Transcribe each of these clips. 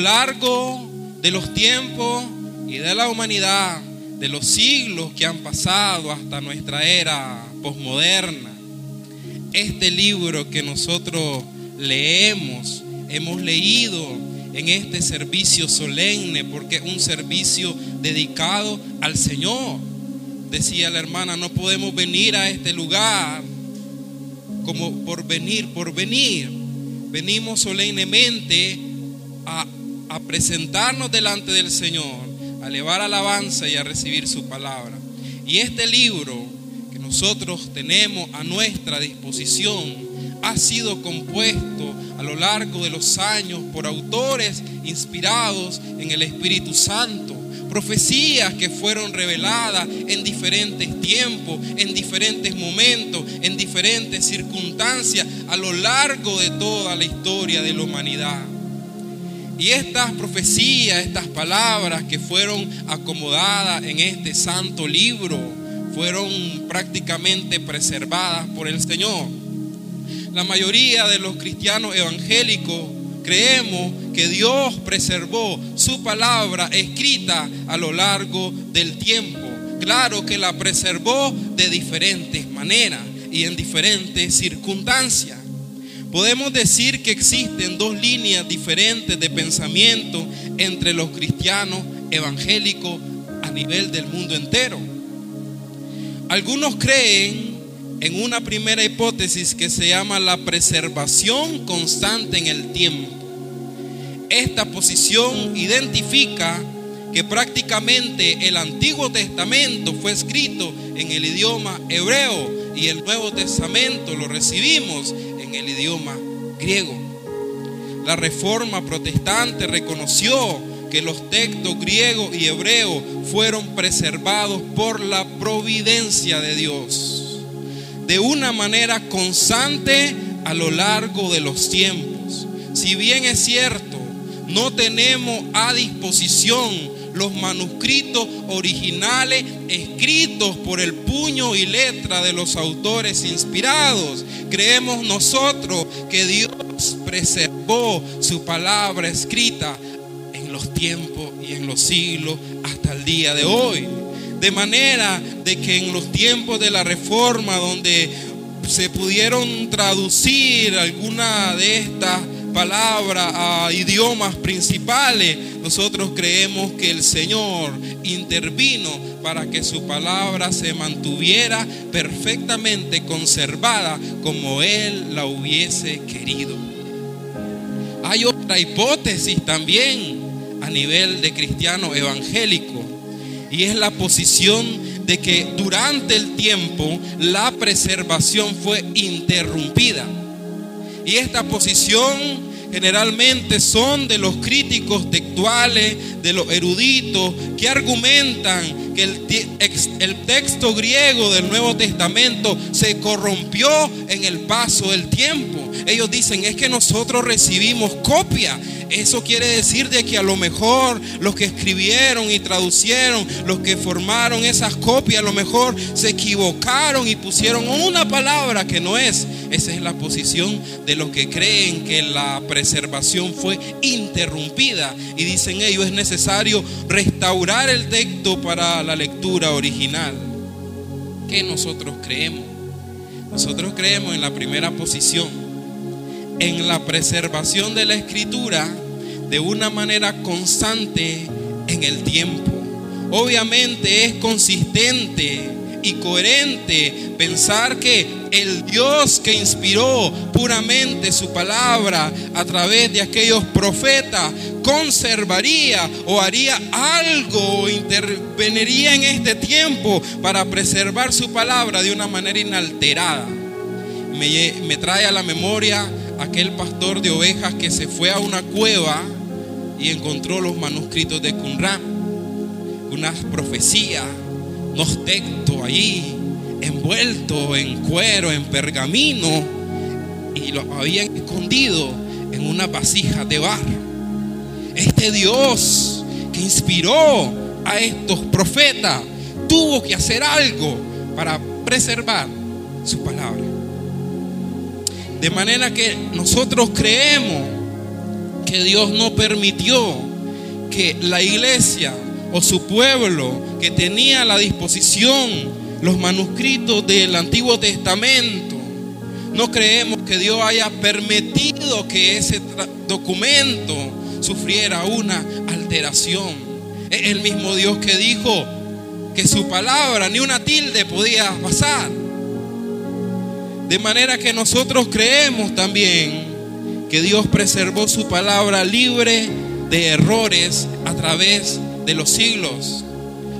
largo de los tiempos y de la humanidad, de los siglos que han pasado hasta nuestra era posmoderna, este libro que nosotros leemos, hemos leído en este servicio solemne, porque es un servicio dedicado al Señor. Decía la hermana, no podemos venir a este lugar como por venir, por venir. Venimos solemnemente a, a presentarnos delante del Señor, a elevar alabanza y a recibir su palabra. Y este libro que nosotros tenemos a nuestra disposición ha sido compuesto a lo largo de los años por autores inspirados en el Espíritu Santo. Profecías que fueron reveladas en diferentes tiempos, en diferentes momentos, en diferentes circunstancias a lo largo de toda la historia de la humanidad. Y estas profecías, estas palabras que fueron acomodadas en este santo libro, fueron prácticamente preservadas por el Señor. La mayoría de los cristianos evangélicos creemos que Dios preservó su palabra escrita a lo largo del tiempo. Claro que la preservó de diferentes maneras y en diferentes circunstancias. Podemos decir que existen dos líneas diferentes de pensamiento entre los cristianos evangélicos a nivel del mundo entero. Algunos creen en una primera hipótesis que se llama la preservación constante en el tiempo. Esta posición identifica que prácticamente el Antiguo Testamento fue escrito en el idioma hebreo y el Nuevo Testamento lo recibimos el idioma griego. La reforma protestante reconoció que los textos griego y hebreo fueron preservados por la providencia de Dios de una manera constante a lo largo de los tiempos. Si bien es cierto, no tenemos a disposición los manuscritos originales escritos por el puño y letra de los autores inspirados. Creemos nosotros que Dios preservó su palabra escrita en los tiempos y en los siglos hasta el día de hoy. De manera de que en los tiempos de la reforma, donde se pudieron traducir alguna de estas palabras a idiomas principales, nosotros creemos que el Señor intervino para que su palabra se mantuviera perfectamente conservada como Él la hubiese querido. Hay otra hipótesis también a nivel de cristiano evangélico y es la posición de que durante el tiempo la preservación fue interrumpida. Y esta posición generalmente son de los críticos textuales, de los eruditos, que argumentan que el, texto griego del Nuevo Testamento se corrompió en el paso del tiempo. Ellos dicen, es que nosotros recibimos copia eso quiere decir de que a lo mejor los que escribieron y traducieron, los que formaron esas copias, a lo mejor se equivocaron y pusieron una palabra que no es. Esa es la posición de los que creen que la preservación fue interrumpida. Y dicen ellos, es necesario restaurar el texto para la lectura original. ¿Qué nosotros creemos? Nosotros creemos en la primera posición en la preservación de la escritura de una manera constante en el tiempo. Obviamente es consistente y coherente pensar que el Dios que inspiró puramente su palabra a través de aquellos profetas conservaría o haría algo, interveniría en este tiempo para preservar su palabra de una manera inalterada. Me, me trae a la memoria aquel pastor de ovejas que se fue a una cueva y encontró los manuscritos de Qumran, unas profecías, unos textos allí, envueltos en cuero, en pergamino, y lo habían escondido en una vasija de barro. Este Dios que inspiró a estos profetas tuvo que hacer algo para preservar su palabra. De manera que nosotros creemos que Dios no permitió que la iglesia o su pueblo que tenía a la disposición los manuscritos del Antiguo Testamento, no creemos que Dios haya permitido que ese documento sufriera una alteración. Es el mismo Dios que dijo que su palabra ni una tilde podía pasar. De manera que nosotros creemos también que Dios preservó su palabra libre de errores a través de los siglos.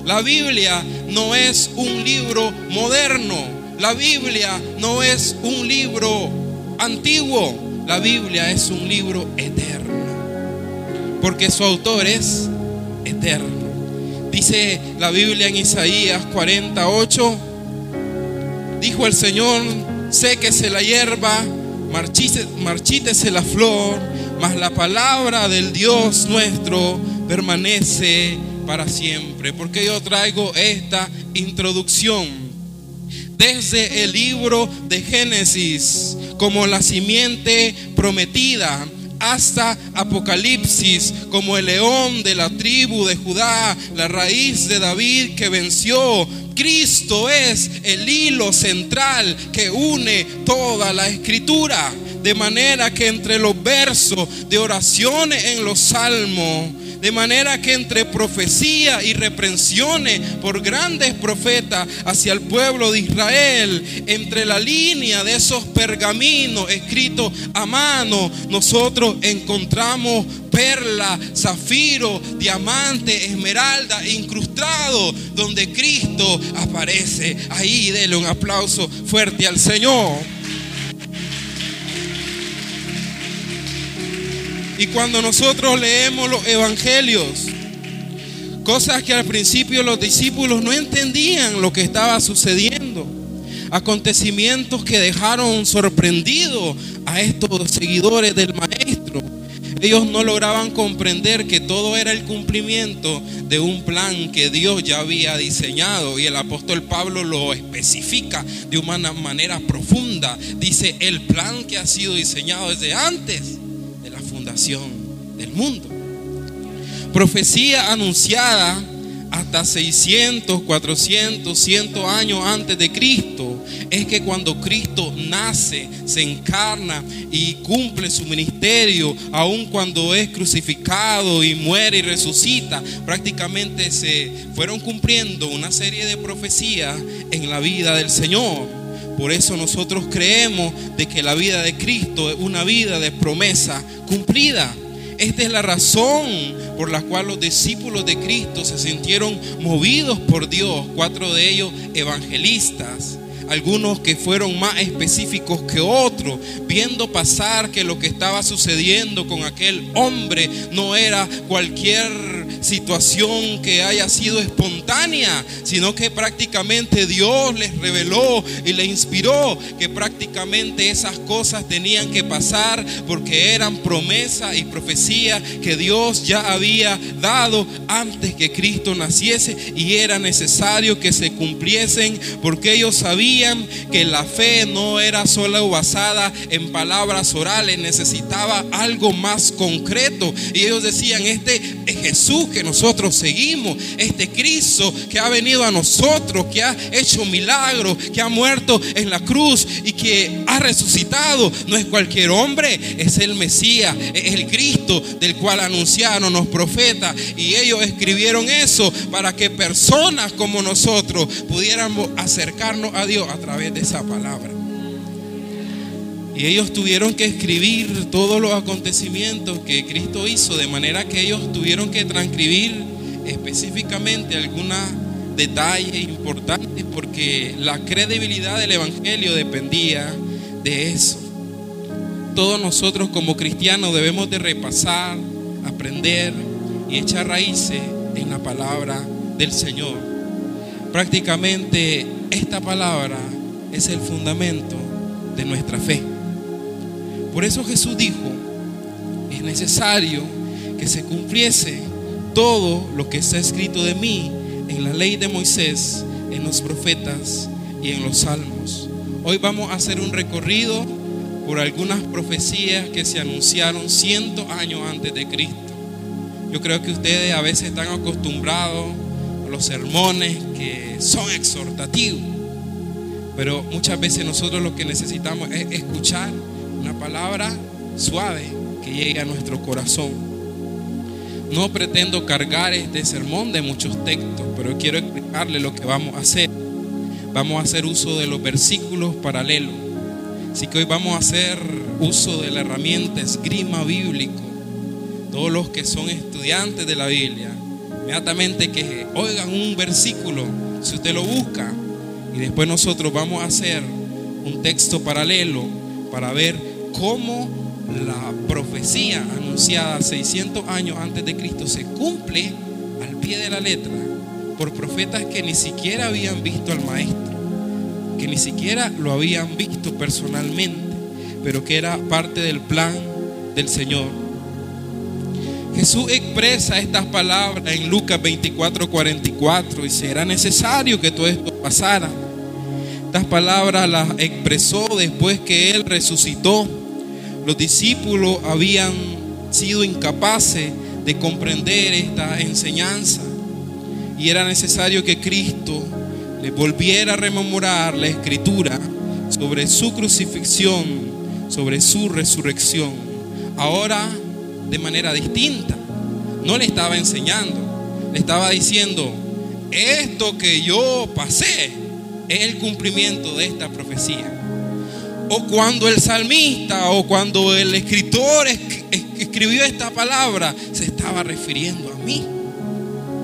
La Biblia no es un libro moderno. La Biblia no es un libro antiguo. La Biblia es un libro eterno. Porque su autor es eterno. Dice la Biblia en Isaías 48. Dijo el Señor, séquese la hierba, marchítese la flor, mas la palabra del Dios nuestro permanece para siempre. Porque yo traigo esta introducción desde el libro de Génesis como la simiente prometida hasta Apocalipsis como el león de la tribu de Judá, la raíz de David que venció. Cristo es el hilo central que une toda la escritura. De manera que entre los versos de oraciones en los salmos, de manera que entre profecía y reprensiones por grandes profetas hacia el pueblo de Israel, entre la línea de esos pergaminos escritos a mano, nosotros encontramos perla, zafiro, diamante, esmeralda, incrustado, donde Cristo aparece. Ahí dele un aplauso fuerte al Señor. Y cuando nosotros leemos los evangelios, cosas que al principio los discípulos no entendían lo que estaba sucediendo, acontecimientos que dejaron sorprendidos a estos seguidores del maestro. Ellos no lograban comprender que todo era el cumplimiento de un plan que Dios ya había diseñado y el apóstol Pablo lo especifica de una manera profunda. Dice, el plan que ha sido diseñado desde antes del mundo. Profecía anunciada hasta 600, 400, 100 años antes de Cristo, es que cuando Cristo nace, se encarna y cumple su ministerio, aun cuando es crucificado y muere y resucita, prácticamente se fueron cumpliendo una serie de profecías en la vida del Señor. Por eso nosotros creemos de que la vida de Cristo es una vida de promesa cumplida. Esta es la razón por la cual los discípulos de Cristo se sintieron movidos por Dios, cuatro de ellos evangelistas algunos que fueron más específicos que otros, viendo pasar que lo que estaba sucediendo con aquel hombre no era cualquier situación que haya sido espontánea, sino que prácticamente Dios les reveló y les inspiró que prácticamente esas cosas tenían que pasar porque eran promesas y profecías que Dios ya había dado antes que Cristo naciese y era necesario que se cumpliesen porque ellos sabían que la fe no era solo basada en palabras orales, necesitaba algo más concreto. Y ellos decían, este es Jesús que nosotros seguimos, este Cristo que ha venido a nosotros, que ha hecho milagros, que ha muerto en la cruz y que ha resucitado. No es cualquier hombre, es el Mesías, es el Cristo del cual anunciaron los profetas. Y ellos escribieron eso para que personas como nosotros pudiéramos acercarnos a Dios a través de esa palabra. Y ellos tuvieron que escribir todos los acontecimientos que Cristo hizo, de manera que ellos tuvieron que transcribir específicamente algunos detalles importantes, porque la credibilidad del Evangelio dependía de eso. Todos nosotros como cristianos debemos de repasar, aprender y echar raíces en la palabra del Señor. Prácticamente esta palabra es el fundamento de nuestra fe. Por eso Jesús dijo, es necesario que se cumpliese todo lo que está escrito de mí en la ley de Moisés, en los profetas y en los salmos. Hoy vamos a hacer un recorrido por algunas profecías que se anunciaron cientos años antes de Cristo. Yo creo que ustedes a veces están acostumbrados los sermones que son exhortativos, pero muchas veces nosotros lo que necesitamos es escuchar una palabra suave que llegue a nuestro corazón. No pretendo cargar este sermón de muchos textos, pero quiero explicarle lo que vamos a hacer. Vamos a hacer uso de los versículos paralelos. Así que hoy vamos a hacer uso de la herramienta esgrima bíblico. Todos los que son estudiantes de la Biblia, inmediatamente que oigan un versículo, si usted lo busca, y después nosotros vamos a hacer un texto paralelo para ver cómo la profecía anunciada 600 años antes de Cristo se cumple al pie de la letra por profetas que ni siquiera habían visto al maestro, que ni siquiera lo habían visto personalmente, pero que era parte del plan del Señor. Jesús expresa estas palabras en Lucas 24, 44 y será necesario que todo esto pasara. Estas palabras las expresó después que Él resucitó los discípulos habían sido incapaces de comprender esta enseñanza y era necesario que Cristo les volviera a rememorar la escritura sobre su crucifixión, sobre su resurrección, ahora de manera distinta. No le estaba enseñando, le estaba diciendo, esto que yo pasé es el cumplimiento de esta profecía o cuando el salmista o cuando el escritor escribió esta palabra, se estaba refiriendo a mí.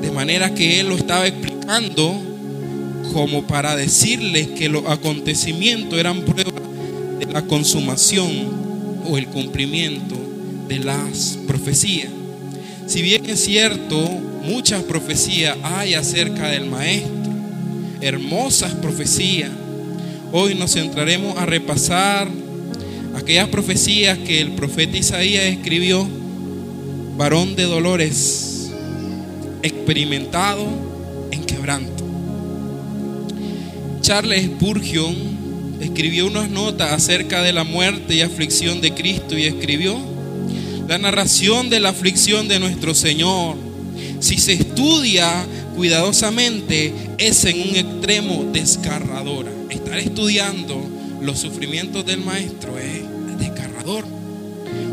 De manera que él lo estaba explicando como para decirles que los acontecimientos eran pruebas de la consumación o el cumplimiento de las profecías. Si bien es cierto, muchas profecías hay acerca del Maestro, hermosas profecías, Hoy nos centraremos a repasar aquellas profecías que el profeta Isaías escribió, varón de dolores, experimentado en quebranto. Charles Spurgeon escribió unas notas acerca de la muerte y aflicción de Cristo y escribió la narración de la aflicción de nuestro Señor. Si se estudia cuidadosamente, es en un extremo desgarradora estar estudiando los sufrimientos del maestro es desgarrador.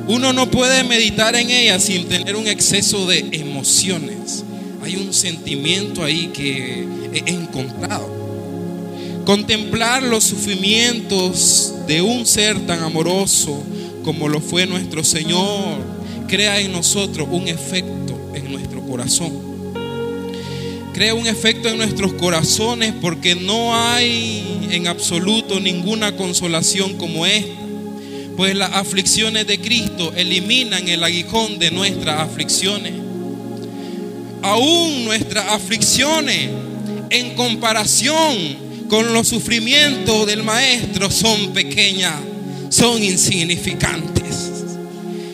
Uno no puede meditar en ella sin tener un exceso de emociones. Hay un sentimiento ahí que he encontrado. Contemplar los sufrimientos de un ser tan amoroso como lo fue nuestro Señor crea en nosotros un efecto en nuestro corazón crea un efecto en nuestros corazones porque no hay en absoluto ninguna consolación como esta. Pues las aflicciones de Cristo eliminan el aguijón de nuestras aflicciones. Aún nuestras aflicciones en comparación con los sufrimientos del Maestro son pequeñas, son insignificantes.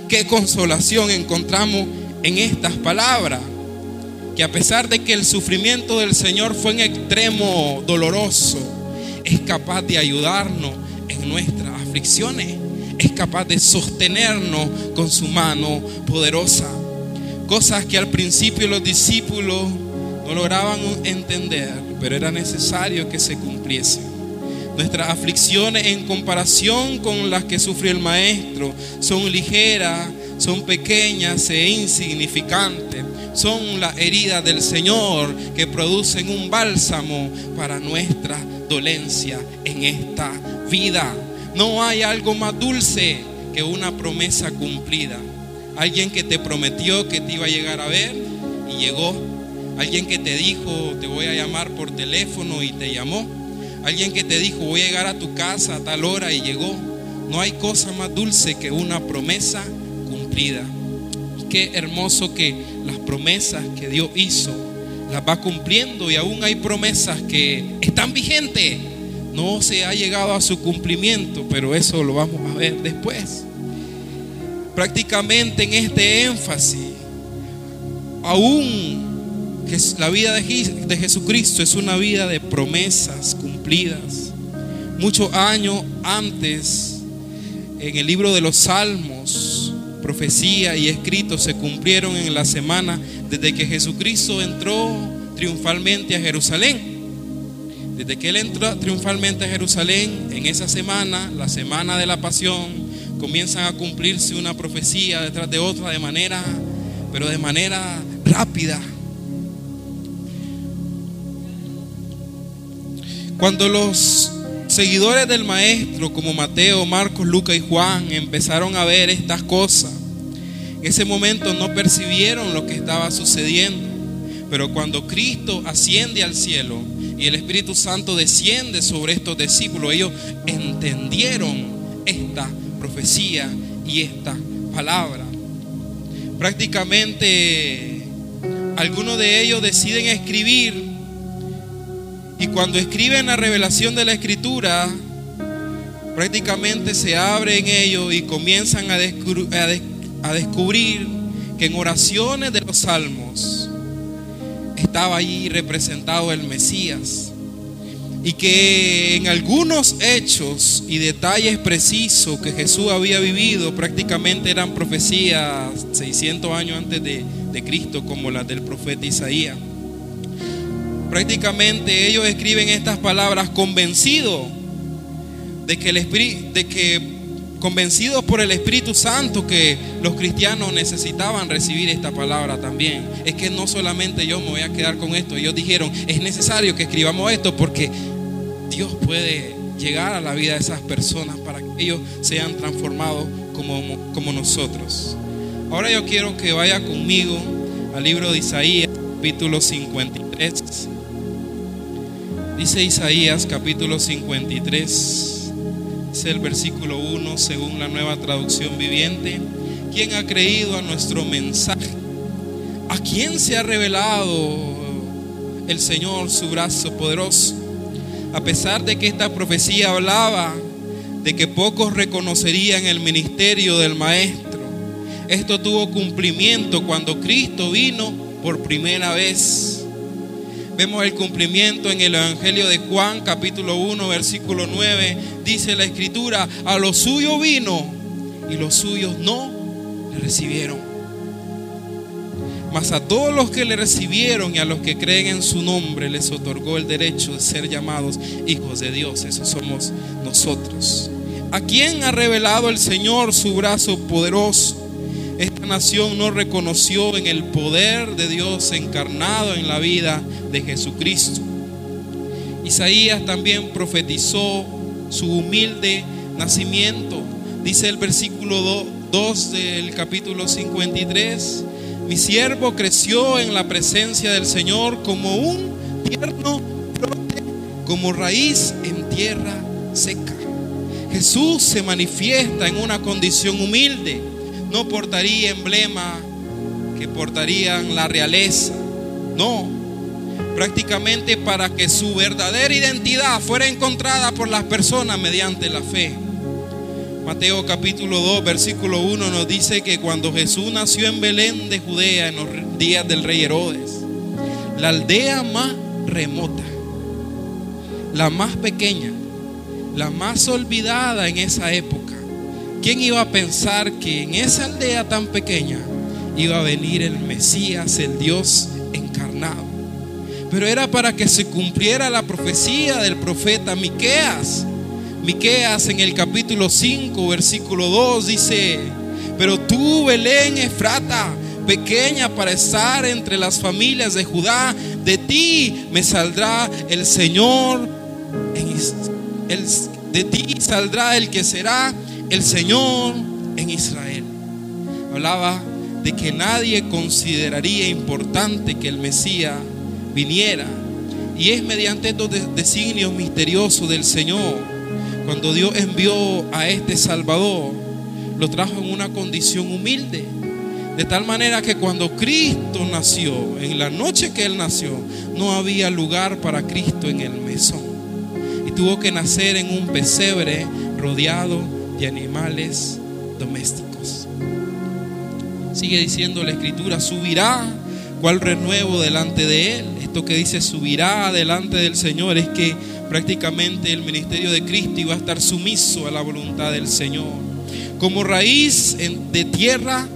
Qué consolación encontramos en estas palabras que a pesar de que el sufrimiento del Señor fue en extremo doloroso, es capaz de ayudarnos en nuestras aflicciones, es capaz de sostenernos con su mano poderosa. Cosas que al principio los discípulos no lograban entender, pero era necesario que se cumpliesen. Nuestras aflicciones en comparación con las que sufrió el Maestro son ligeras, son pequeñas e insignificantes son las heridas del Señor que producen un bálsamo para nuestra dolencia en esta vida. No hay algo más dulce que una promesa cumplida. Alguien que te prometió que te iba a llegar a ver y llegó. Alguien que te dijo te voy a llamar por teléfono y te llamó. Alguien que te dijo voy a llegar a tu casa a tal hora y llegó. No hay cosa más dulce que una promesa cumplida qué hermoso que las promesas que Dios hizo las va cumpliendo y aún hay promesas que están vigentes. No se ha llegado a su cumplimiento, pero eso lo vamos a ver después. Prácticamente en este énfasis, aún la vida de Jesucristo es una vida de promesas cumplidas. Muchos años antes en el libro de los Salmos, profecía y escritos se cumplieron en la semana desde que Jesucristo entró triunfalmente a Jerusalén. Desde que Él entró triunfalmente a Jerusalén, en esa semana, la semana de la pasión, comienzan a cumplirse una profecía detrás de otra de manera, pero de manera rápida. Cuando los seguidores del maestro como Mateo, Marcos, Lucas y Juan empezaron a ver estas cosas, en ese momento no percibieron lo que estaba sucediendo. Pero cuando Cristo asciende al cielo y el Espíritu Santo desciende sobre estos discípulos, ellos entendieron esta profecía y esta palabra. Prácticamente algunos de ellos deciden escribir y cuando escriben la revelación de la escritura, prácticamente se abre en ellos y comienzan a, a descubrir que en oraciones de los salmos estaba allí representado el Mesías y que en algunos hechos y detalles precisos que Jesús había vivido prácticamente eran profecías 600 años antes de, de Cristo como las del profeta Isaías. Prácticamente ellos escriben estas palabras convencidos de que el Espíritu, de que convencidos por el Espíritu Santo que los cristianos necesitaban recibir esta palabra también. Es que no solamente yo me voy a quedar con esto. Ellos dijeron, es necesario que escribamos esto porque Dios puede llegar a la vida de esas personas para que ellos sean transformados como, como nosotros. Ahora yo quiero que vaya conmigo al libro de Isaías, capítulo 53. Dice Isaías capítulo 53, es el versículo 1 según la nueva traducción viviente. ¿Quién ha creído a nuestro mensaje? ¿A quién se ha revelado el Señor su brazo poderoso? A pesar de que esta profecía hablaba de que pocos reconocerían el ministerio del Maestro, esto tuvo cumplimiento cuando Cristo vino por primera vez Vemos el cumplimiento en el Evangelio de Juan capítulo 1 versículo 9. Dice la escritura, a los suyos vino y los suyos no le recibieron. Mas a todos los que le recibieron y a los que creen en su nombre les otorgó el derecho de ser llamados hijos de Dios. Esos somos nosotros. ¿A quién ha revelado el Señor su brazo poderoso? Nación no reconoció en el poder de Dios encarnado en la vida de Jesucristo. Isaías también profetizó su humilde nacimiento. Dice el versículo 2 del capítulo 53, mi siervo creció en la presencia del Señor como un tierno brote, como raíz en tierra seca. Jesús se manifiesta en una condición humilde, no portaría emblema que portarían la realeza, no, prácticamente para que su verdadera identidad fuera encontrada por las personas mediante la fe. Mateo capítulo 2, versículo 1 nos dice que cuando Jesús nació en Belén de Judea en los días del rey Herodes, la aldea más remota, la más pequeña, la más olvidada en esa época, ¿quién iba a pensar que en esa aldea tan pequeña iba a venir el Mesías, el Dios encarnado? Pero era para que se cumpliera la profecía del profeta Miqueas. Miqueas en el capítulo 5, versículo 2 dice, "Pero tú, Belén Efrata, pequeña para estar entre las familias de Judá, de ti me saldrá el Señor de ti saldrá el que será el Señor en Israel." Hablaba de que nadie consideraría importante que el Mesías viniera. Y es mediante estos designios misteriosos del Señor, cuando Dios envió a este Salvador, lo trajo en una condición humilde. De tal manera que cuando Cristo nació, en la noche que Él nació, no había lugar para Cristo en el mesón. Y tuvo que nacer en un pesebre rodeado de animales domésticos. Sigue diciendo la escritura, subirá cual renuevo delante de Él esto que dice subirá delante del Señor es que prácticamente el ministerio de Cristo iba a estar sumiso a la voluntad del Señor. como raíz de tierra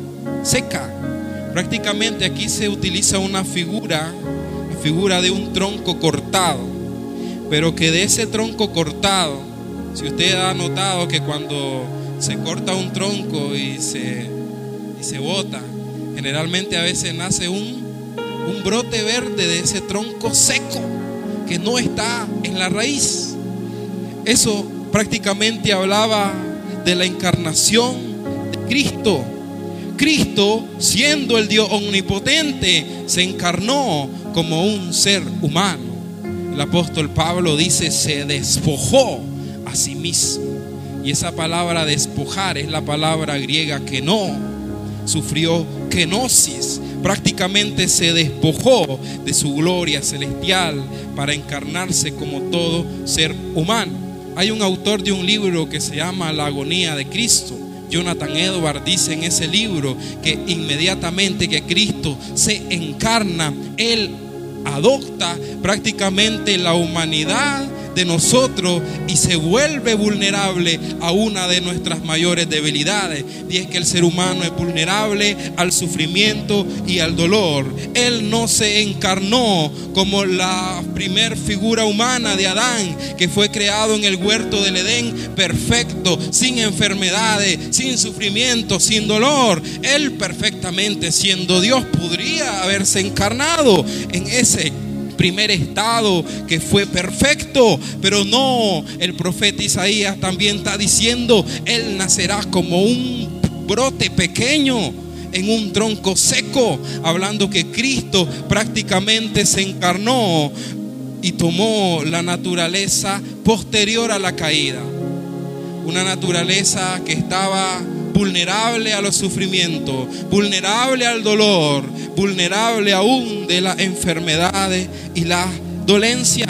seca. Prácticamente aquí se utiliza una figura, la figura de un tronco cortado, pero que de ese tronco cortado, si usted ha notado que cuando se corta un tronco y se, y se bota, generalmente a veces nace un, un brote verde de ese tronco seco que no está en la raíz. Eso prácticamente hablaba de la encarnación de Cristo. Cristo, siendo el Dios omnipotente, se encarnó como un ser humano. El apóstol Pablo dice, se despojó a sí mismo. Y esa palabra despojar es la palabra griega que no. Sufrió kenosis. Prácticamente se despojó de su gloria celestial para encarnarse como todo ser humano. Hay un autor de un libro que se llama La agonía de Cristo Jonathan Edwards dice en ese libro que inmediatamente que Cristo se encarna, Él adopta prácticamente la humanidad de nosotros y se vuelve vulnerable a una de nuestras mayores debilidades. Y es que el ser humano es vulnerable al sufrimiento y al dolor. Él no se encarnó como la primer figura humana de Adán, que fue creado en el huerto del Edén, perfecto, sin enfermedades, sin sufrimiento, sin dolor. Él perfectamente, siendo Dios, podría haberse encarnado en ese primer estado que fue perfecto, pero no, el profeta Isaías también está diciendo, Él nacerá como un brote pequeño en un tronco seco, hablando que Cristo prácticamente se encarnó y tomó la naturaleza posterior a la caída. Una naturaleza que estaba vulnerable a los sufrimientos, vulnerable al dolor, vulnerable aún de las enfermedades y la dolencia.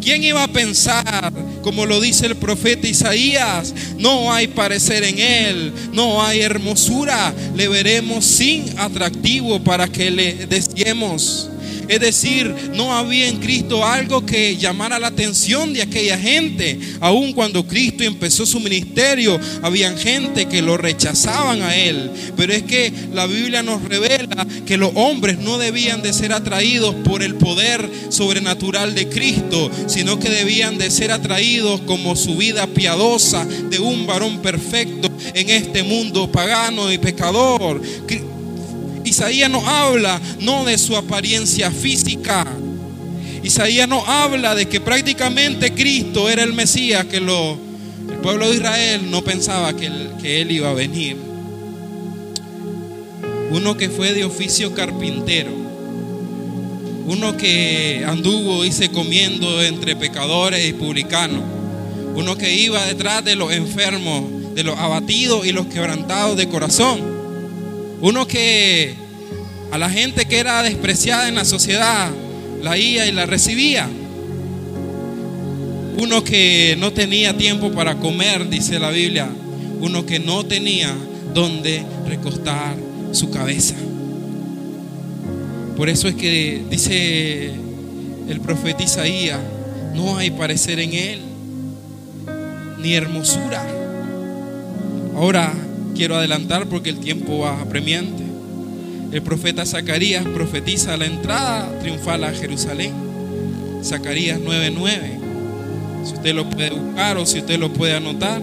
¿Quién iba a pensar, como lo dice el profeta Isaías, no hay parecer en él, no hay hermosura, le veremos sin atractivo para que le deseemos? Es decir, no había en Cristo algo que llamara la atención de aquella gente. Aun cuando Cristo empezó su ministerio, había gente que lo rechazaban a él. Pero es que la Biblia nos revela que los hombres no debían de ser atraídos por el poder sobrenatural de Cristo, sino que debían de ser atraídos como su vida piadosa de un varón perfecto en este mundo pagano y pecador. Isaías no habla no de su apariencia física. Isaías no habla de que prácticamente Cristo era el Mesías, que lo, el pueblo de Israel no pensaba que que él iba a venir. Uno que fue de oficio carpintero. Uno que anduvo y se comiendo entre pecadores y publicanos. Uno que iba detrás de los enfermos, de los abatidos y los quebrantados de corazón uno que a la gente que era despreciada en la sociedad la iba y la recibía. Uno que no tenía tiempo para comer, dice la Biblia. Uno que no tenía donde recostar su cabeza. Por eso es que dice el profeta Isaías, no hay parecer en él, ni hermosura. Ahora, quiero adelantar porque el tiempo va apremiante. El profeta Zacarías profetiza la entrada triunfal a Jerusalén. Zacarías 9:9. Si usted lo puede buscar o si usted lo puede anotar.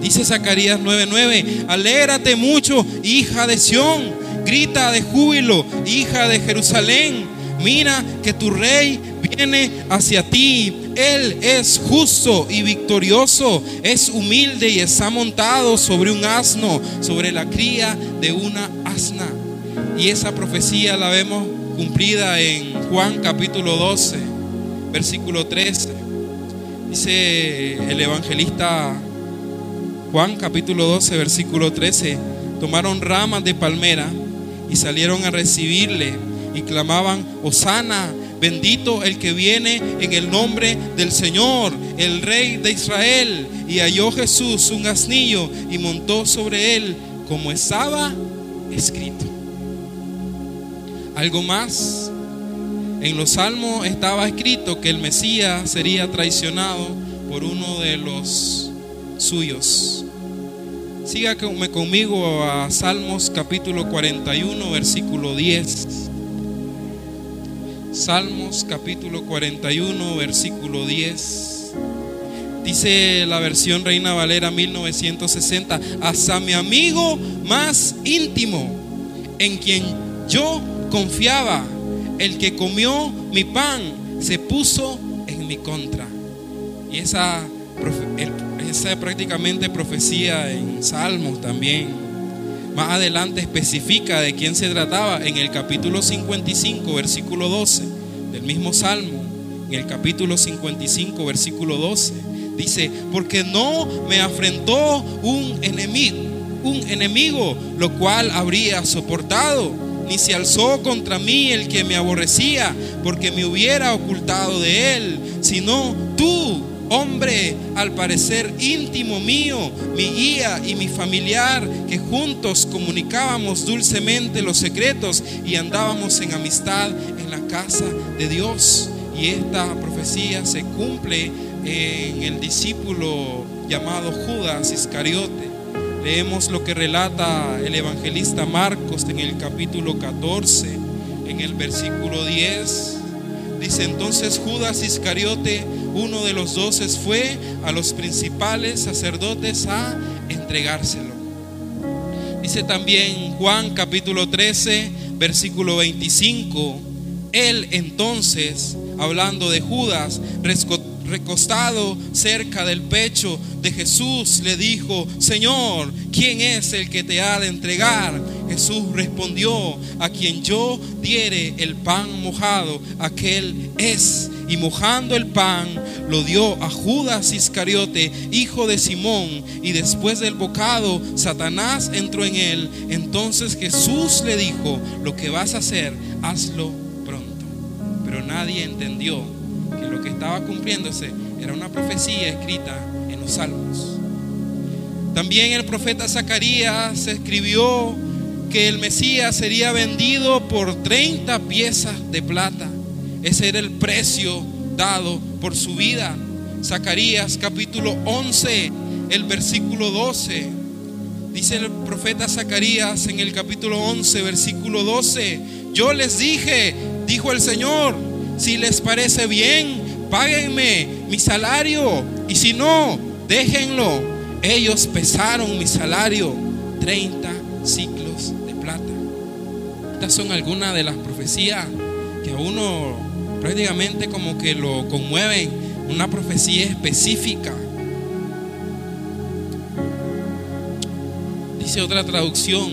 Dice Zacarías 9:9, alégrate mucho, hija de Sión, grita de júbilo, hija de Jerusalén. Mira que tu rey viene hacia ti. Él es justo y victorioso, es humilde y está montado sobre un asno, sobre la cría de una asna. Y esa profecía la vemos cumplida en Juan capítulo 12, versículo 13. Dice el evangelista Juan capítulo 12, versículo 13. Tomaron ramas de palmera y salieron a recibirle y clamaban, Osana Bendito el que viene en el nombre del Señor, el Rey de Israel. Y halló Jesús un asnillo y montó sobre él como estaba escrito. Algo más. En los salmos estaba escrito que el Mesías sería traicionado por uno de los suyos. Sígame conmigo a Salmos capítulo 41, versículo 10. Salmos capítulo 41, versículo 10. Dice la versión Reina Valera 1960, hasta mi amigo más íntimo, en quien yo confiaba, el que comió mi pan, se puso en mi contra. Y esa, esa prácticamente profecía en Salmos también. Más adelante especifica de quién se trataba en el capítulo 55, versículo 12 del mismo Salmo, en el capítulo 55, versículo 12. Dice, porque no me afrentó un enemigo, un enemigo, lo cual habría soportado, ni se alzó contra mí el que me aborrecía, porque me hubiera ocultado de él, sino tú, hombre, al parecer íntimo mío, mi guía y mi familiar, que juntos comunicábamos dulcemente los secretos y andábamos en amistad en la casa de Dios. Y esta profecía se cumple en el discípulo llamado Judas Iscariote. Leemos lo que relata el evangelista Marcos en el capítulo 14, en el versículo 10. Dice entonces Judas Iscariote, uno de los doce, fue a los principales sacerdotes a entregárselo. Dice también Juan capítulo 13, versículo 25. Él entonces, hablando de Judas, recostado cerca del pecho de Jesús, le dijo, Señor, ¿quién es el que te ha de entregar? Jesús respondió, a quien yo diere el pan mojado, aquel es. Y mojando el pan, lo dio a Judas Iscariote, hijo de Simón. Y después del bocado, Satanás entró en él. Entonces Jesús le dijo, lo que vas a hacer, hazlo pronto. Pero nadie entendió que lo que estaba cumpliéndose era una profecía escrita en los salmos. También el profeta Zacarías escribió que el Mesías sería vendido por 30 piezas de plata. Ese era el precio dado por su vida. Zacarías capítulo 11, el versículo 12. Dice el profeta Zacarías en el capítulo 11, versículo 12. Yo les dije, dijo el Señor, si les parece bien, páguenme mi salario. Y si no, déjenlo. Ellos pesaron mi salario, 30 ciclos de plata. Estas son algunas de las profecías que a uno prácticamente como que lo conmueven. Una profecía específica. Dice otra traducción.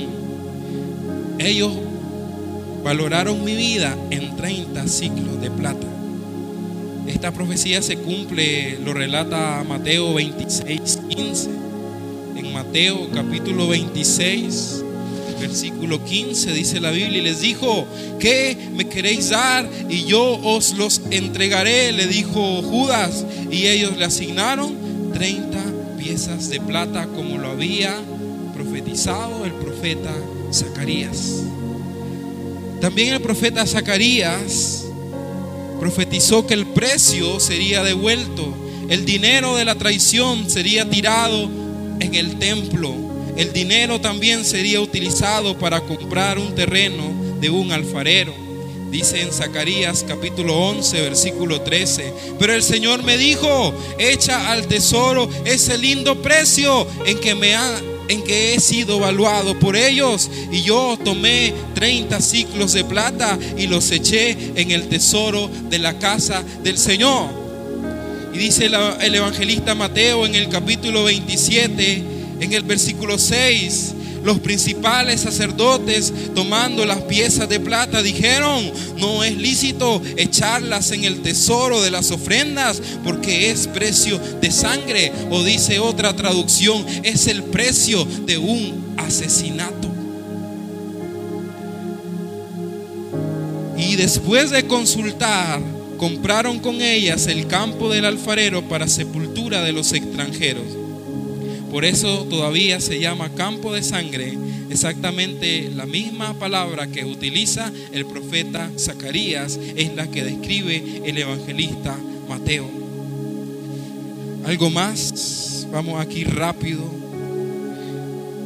Ellos valoraron mi vida en 30 ciclos de plata. Esta profecía se cumple, lo relata Mateo 26, 15. En Mateo capítulo 26, versículo 15 dice la Biblia, y les dijo, ¿qué me queréis dar? Y yo os los entregaré, le dijo Judas. Y ellos le asignaron 30 piezas de plata como lo había profetizado el profeta Zacarías. También el profeta Zacarías profetizó que el precio sería devuelto, el dinero de la traición sería tirado en el templo, el dinero también sería utilizado para comprar un terreno de un alfarero. Dice en Zacarías capítulo 11, versículo 13. Pero el Señor me dijo, echa al tesoro ese lindo precio en que me ha en que he sido evaluado por ellos. Y yo tomé 30 ciclos de plata y los eché en el tesoro de la casa del Señor. Y dice el evangelista Mateo en el capítulo 27, en el versículo 6, los principales sacerdotes, tomando las piezas de plata, dijeron, no es lícito echarlas en el tesoro de las ofrendas porque es precio de sangre. O dice otra traducción, es el precio de un asesinato. Y después de consultar, compraron con ellas el campo del alfarero para sepultura de los extranjeros. Por eso todavía se llama campo de sangre, exactamente la misma palabra que utiliza el profeta Zacarías es la que describe el evangelista Mateo. Algo más, vamos aquí rápido.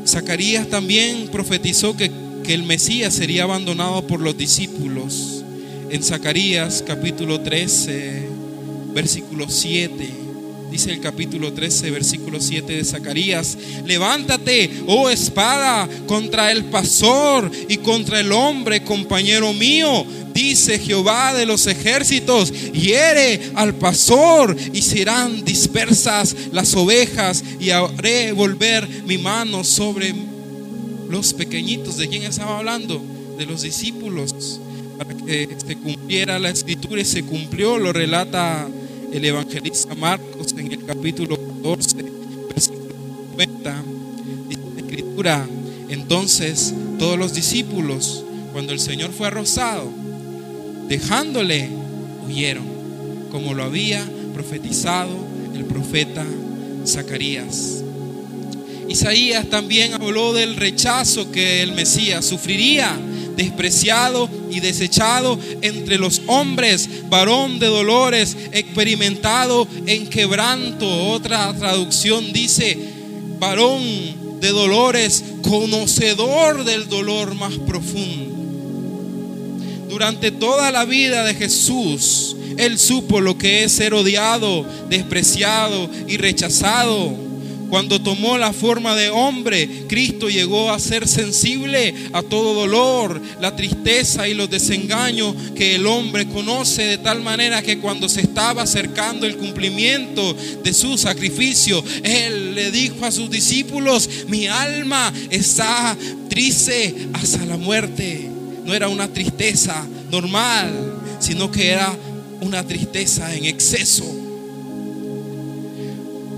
Zacarías también profetizó que, que el Mesías sería abandonado por los discípulos. En Zacarías capítulo 13, versículo 7. Dice el capítulo 13, versículo 7 de Zacarías, levántate, oh espada, contra el pastor y contra el hombre, compañero mío, dice Jehová de los ejércitos, hiere al pastor y serán dispersas las ovejas y haré volver mi mano sobre los pequeñitos. ¿De quién estaba hablando? De los discípulos. Para que se cumpliera la escritura y se cumplió, lo relata el evangelista Marcos en el capítulo 14, versículo 90, dice la escritura, entonces todos los discípulos, cuando el Señor fue arrozado, dejándole, huyeron, como lo había profetizado el profeta Zacarías. Isaías también habló del rechazo que el Mesías sufriría despreciado y desechado entre los hombres, varón de dolores, experimentado en quebranto. Otra traducción dice, varón de dolores, conocedor del dolor más profundo. Durante toda la vida de Jesús, Él supo lo que es ser odiado, despreciado y rechazado cuando tomó la forma de hombre, Cristo llegó a ser sensible a todo dolor, la tristeza y los desengaños que el hombre conoce de tal manera que cuando se estaba acercando el cumplimiento de su sacrificio, Él le dijo a sus discípulos, mi alma está triste hasta la muerte. No era una tristeza normal, sino que era una tristeza en exceso.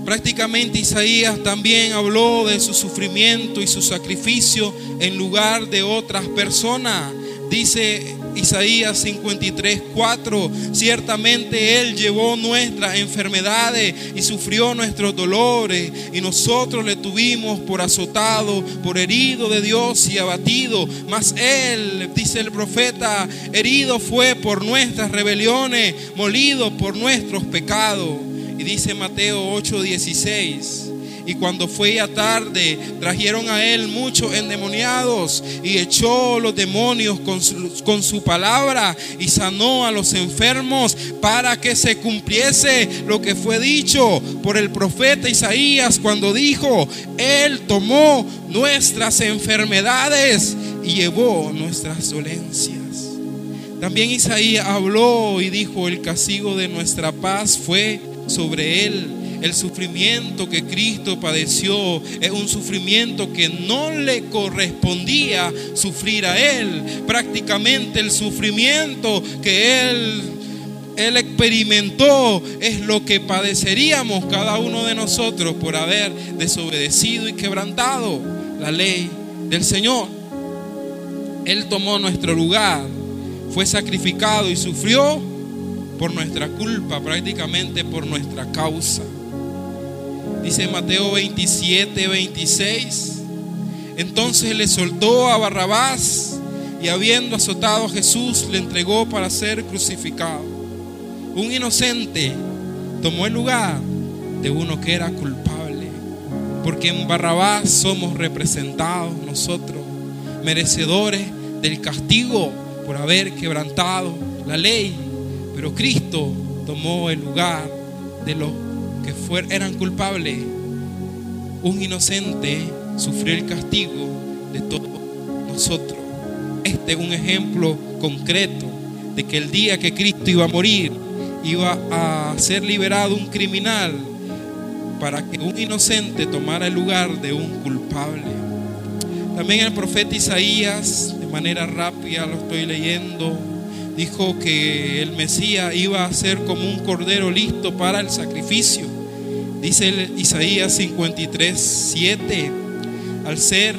Prácticamente Isaías también habló de su sufrimiento y su sacrificio en lugar de otras personas. Dice Isaías 53, 4, ciertamente Él llevó nuestras enfermedades y sufrió nuestros dolores y nosotros le tuvimos por azotado, por herido de Dios y abatido. Mas Él, dice el profeta, herido fue por nuestras rebeliones, molido por nuestros pecados. Y dice Mateo 8:16. Y cuando fue ya tarde, trajeron a él muchos endemoniados y echó los demonios con su, con su, palabra y sanó a los enfermos para que se cumpliese lo que fue dicho por el profeta Isaías cuando dijo, Él tomó nuestras enfermedades y llevó nuestras dolencias. También Isaías habló y dijo, el castigo de nuestra paz fue sobre él. El sufrimiento que Cristo padeció es un sufrimiento que no le correspondía sufrir a él. Prácticamente el sufrimiento que él él experimentó es lo que padeceríamos cada uno de nosotros por haber desobedecido y quebrantado la ley del Señor. Él tomó nuestro lugar, fue sacrificado y sufrió por nuestra culpa, prácticamente por nuestra causa. Dice Mateo 27, 26. Entonces le soltó a Barrabás y habiendo azotado a Jesús le entregó para ser crucificado. Un inocente tomó el lugar de uno que era culpable, porque en Barrabás somos representados nosotros, merecedores del castigo por haber quebrantado la ley pero Cristo tomó el lugar de los que eran culpables. Un inocente sufrió el castigo de todos nosotros. Este es un ejemplo concreto de que el día que Cristo iba a morir, iba a ser liberado un criminal para que un inocente tomara el lugar de un culpable. También el profeta Isaías, de manera rápida lo estoy leyendo, dijo que el Mesías iba a ser como un cordero listo para el sacrificio. Dice Isaías 53, 7, al ser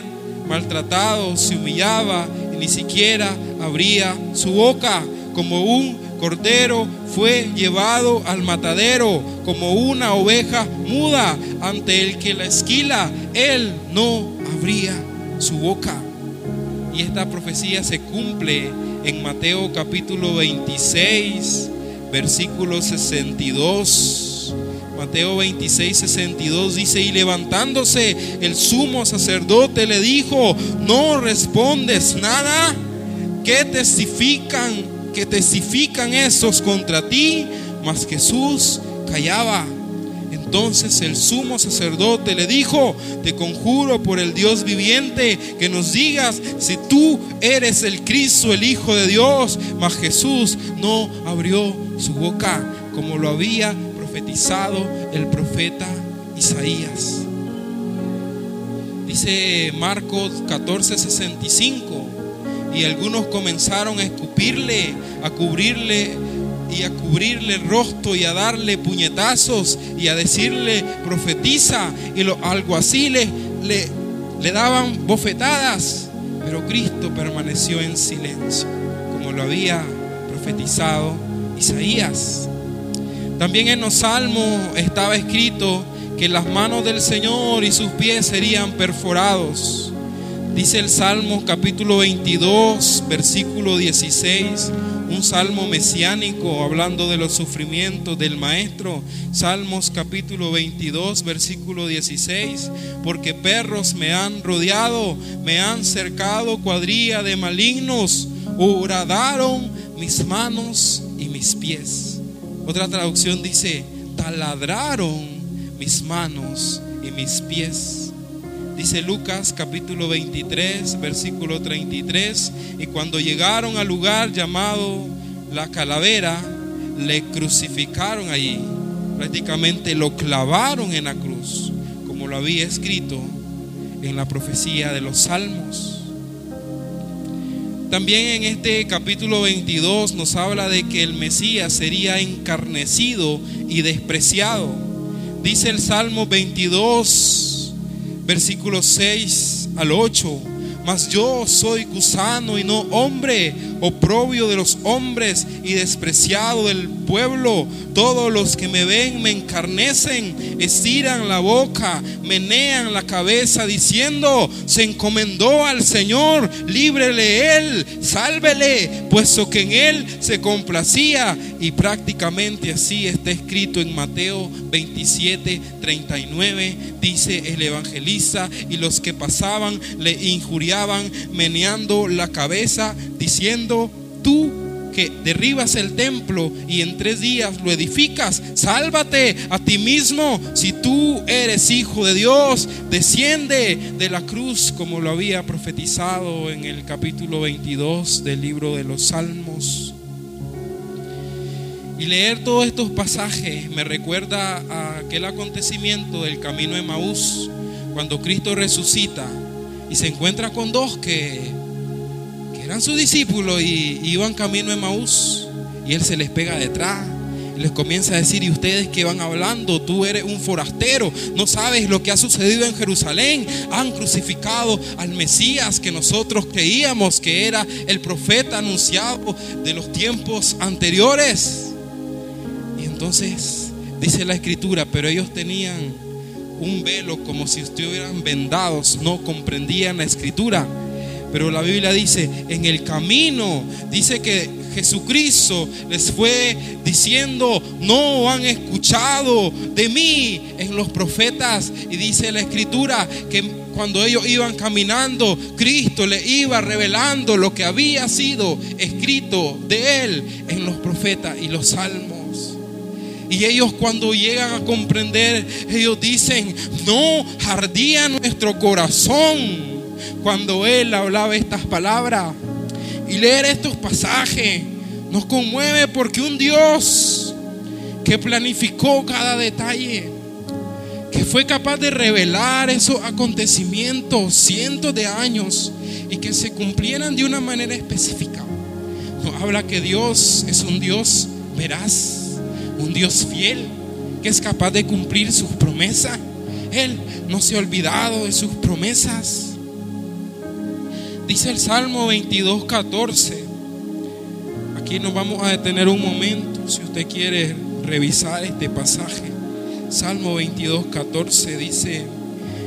maltratado se humillaba y ni siquiera abría su boca, como un cordero fue llevado al matadero, como una oveja muda ante el que la esquila, él no abría su boca. Y esta profecía se cumple en Mateo capítulo 26, versículo 62. Mateo 26, 62 dice, y levantándose el sumo sacerdote le dijo, no respondes nada, ¿qué testifican, que testifican esos contra ti? Mas Jesús callaba. Entonces el sumo sacerdote le dijo, te conjuro por el Dios viviente que nos digas si tú eres el Cristo, el Hijo de Dios. Mas Jesús no abrió su boca como lo había profetizado el profeta Isaías. Dice Marcos 14:65, y algunos comenzaron a escupirle, a cubrirle y a cubrirle el rostro y a darle puñetazos y a decirle profetiza y los alguaciles le, le daban bofetadas, pero Cristo permaneció en silencio, como lo había profetizado Isaías. También en los salmos estaba escrito que las manos del Señor y sus pies serían perforados. Dice el Salmo capítulo 22, versículo 16, un salmo mesiánico hablando de los sufrimientos del Maestro. Salmos capítulo 22, versículo 16, porque perros me han rodeado, me han cercado cuadrilla de malignos, horadaron mis manos y mis pies. Otra traducción dice, taladraron mis manos y mis pies. Dice Lucas capítulo 23, versículo 33, y cuando llegaron al lugar llamado la calavera, le crucificaron allí, prácticamente lo clavaron en la cruz, como lo había escrito en la profecía de los salmos. También en este capítulo 22 nos habla de que el Mesías sería encarnecido y despreciado. Dice el Salmo 22, versículos 6 al 8. Mas yo soy gusano y no hombre, oprobio de los hombres y despreciado del pueblo. Todos los que me ven me encarnecen, estiran la boca, menean la cabeza diciendo, se encomendó al Señor, líbrele él, sálvele, puesto que en él se complacía. Y prácticamente así está escrito en Mateo 27, 39, dice el evangelista, y los que pasaban le injuriaban, meneando la cabeza, diciendo, tú que derribas el templo y en tres días lo edificas, sálvate a ti mismo. Si tú eres hijo de Dios, desciende de la cruz como lo había profetizado en el capítulo 22 del libro de los Salmos. Y leer todos estos pasajes me recuerda a aquel acontecimiento del camino de Maús, cuando Cristo resucita y se encuentra con dos que, que eran sus discípulos y iban camino de Maús y él se les pega detrás. Y les comienza a decir, ¿y ustedes qué van hablando? Tú eres un forastero, no sabes lo que ha sucedido en Jerusalén. Han crucificado al Mesías que nosotros creíamos que era el profeta anunciado de los tiempos anteriores. Y entonces dice la escritura, pero ellos tenían un velo como si estuvieran vendados, no comprendían la escritura. Pero la Biblia dice, en el camino, dice que Jesucristo les fue diciendo, no han escuchado de mí en los profetas. Y dice la escritura que cuando ellos iban caminando, Cristo le iba revelando lo que había sido escrito de él en los profetas y los salmos. Y ellos cuando llegan a comprender, ellos dicen, no ardía nuestro corazón cuando Él hablaba estas palabras. Y leer estos pasajes nos conmueve porque un Dios que planificó cada detalle, que fue capaz de revelar esos acontecimientos cientos de años y que se cumplieran de una manera específica, nos habla que Dios es un Dios veraz un Dios fiel que es capaz de cumplir sus promesas. Él no se ha olvidado de sus promesas. Dice el Salmo 22, 14. Aquí nos vamos a detener un momento si usted quiere revisar este pasaje. Salmo 22, 14 dice,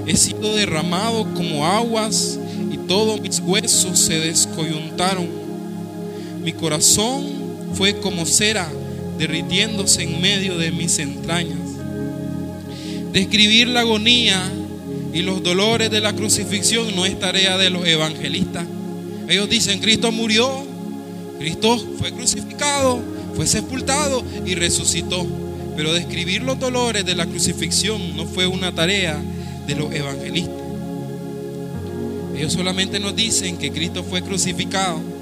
he sido derramado como aguas y todos mis huesos se descoyuntaron. Mi corazón fue como cera derritiéndose en medio de mis entrañas. Describir la agonía y los dolores de la crucifixión no es tarea de los evangelistas. Ellos dicen, Cristo murió, Cristo fue crucificado, fue sepultado y resucitó. Pero describir los dolores de la crucifixión no fue una tarea de los evangelistas. Ellos solamente nos dicen que Cristo fue crucificado.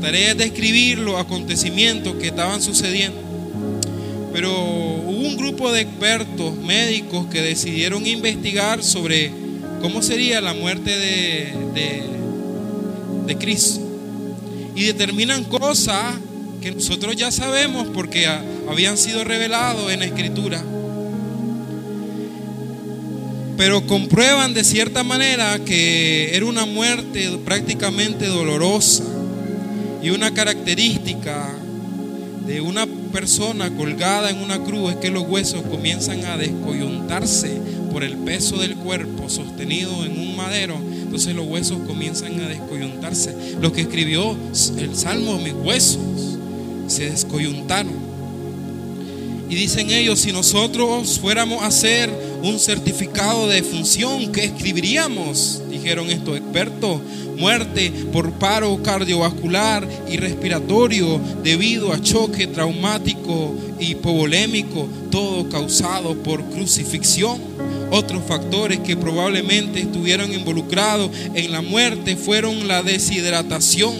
Tarea es describir los acontecimientos que estaban sucediendo. Pero hubo un grupo de expertos médicos que decidieron investigar sobre cómo sería la muerte de, de, de Cristo. Y determinan cosas que nosotros ya sabemos porque habían sido revelados en la escritura. Pero comprueban de cierta manera que era una muerte prácticamente dolorosa y una característica de una persona colgada en una cruz es que los huesos comienzan a descoyuntarse por el peso del cuerpo sostenido en un madero. Entonces los huesos comienzan a descoyuntarse. Lo que escribió el Salmo, mis huesos se descoyuntaron. Y dicen ellos, si nosotros fuéramos a hacer un certificado de función, ¿qué escribiríamos? Dijeron estos expertos, muerte por paro cardiovascular y respiratorio debido a choque traumático y hipovolémico, todo causado por crucifixión. Otros factores que probablemente estuvieron involucrados en la muerte fueron la deshidratación,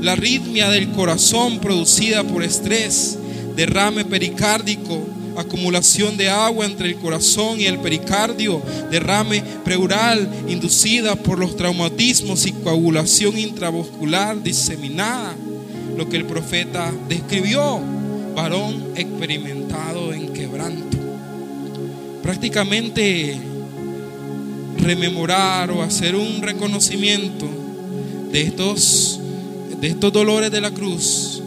la arritmia del corazón producida por estrés, derrame pericárdico, acumulación de agua entre el corazón y el pericardio, derrame pleural inducida por los traumatismos y coagulación intravascular diseminada, lo que el profeta describió, varón experimentado en quebranto. Prácticamente rememorar o hacer un reconocimiento de estos, de estos dolores de la cruz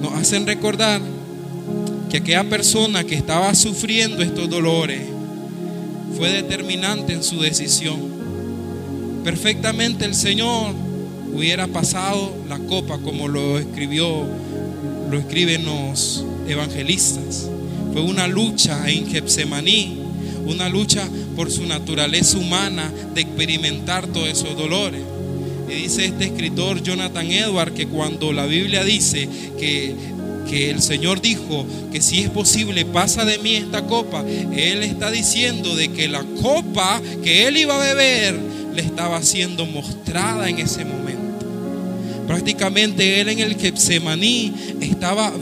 nos hacen recordar que aquella persona que estaba sufriendo estos dolores fue determinante en su decisión. Perfectamente el Señor hubiera pasado la copa como lo escribió, lo escriben los evangelistas. Fue una lucha en Getsemaní, una lucha por su naturaleza humana de experimentar todos esos dolores. Y dice este escritor Jonathan Edward que cuando la Biblia dice que, que el Señor dijo que si es posible pasa de mí esta copa, Él está diciendo de que la copa que Él iba a beber le estaba siendo mostrada en ese momento. Prácticamente Él en el Getsemaní estaba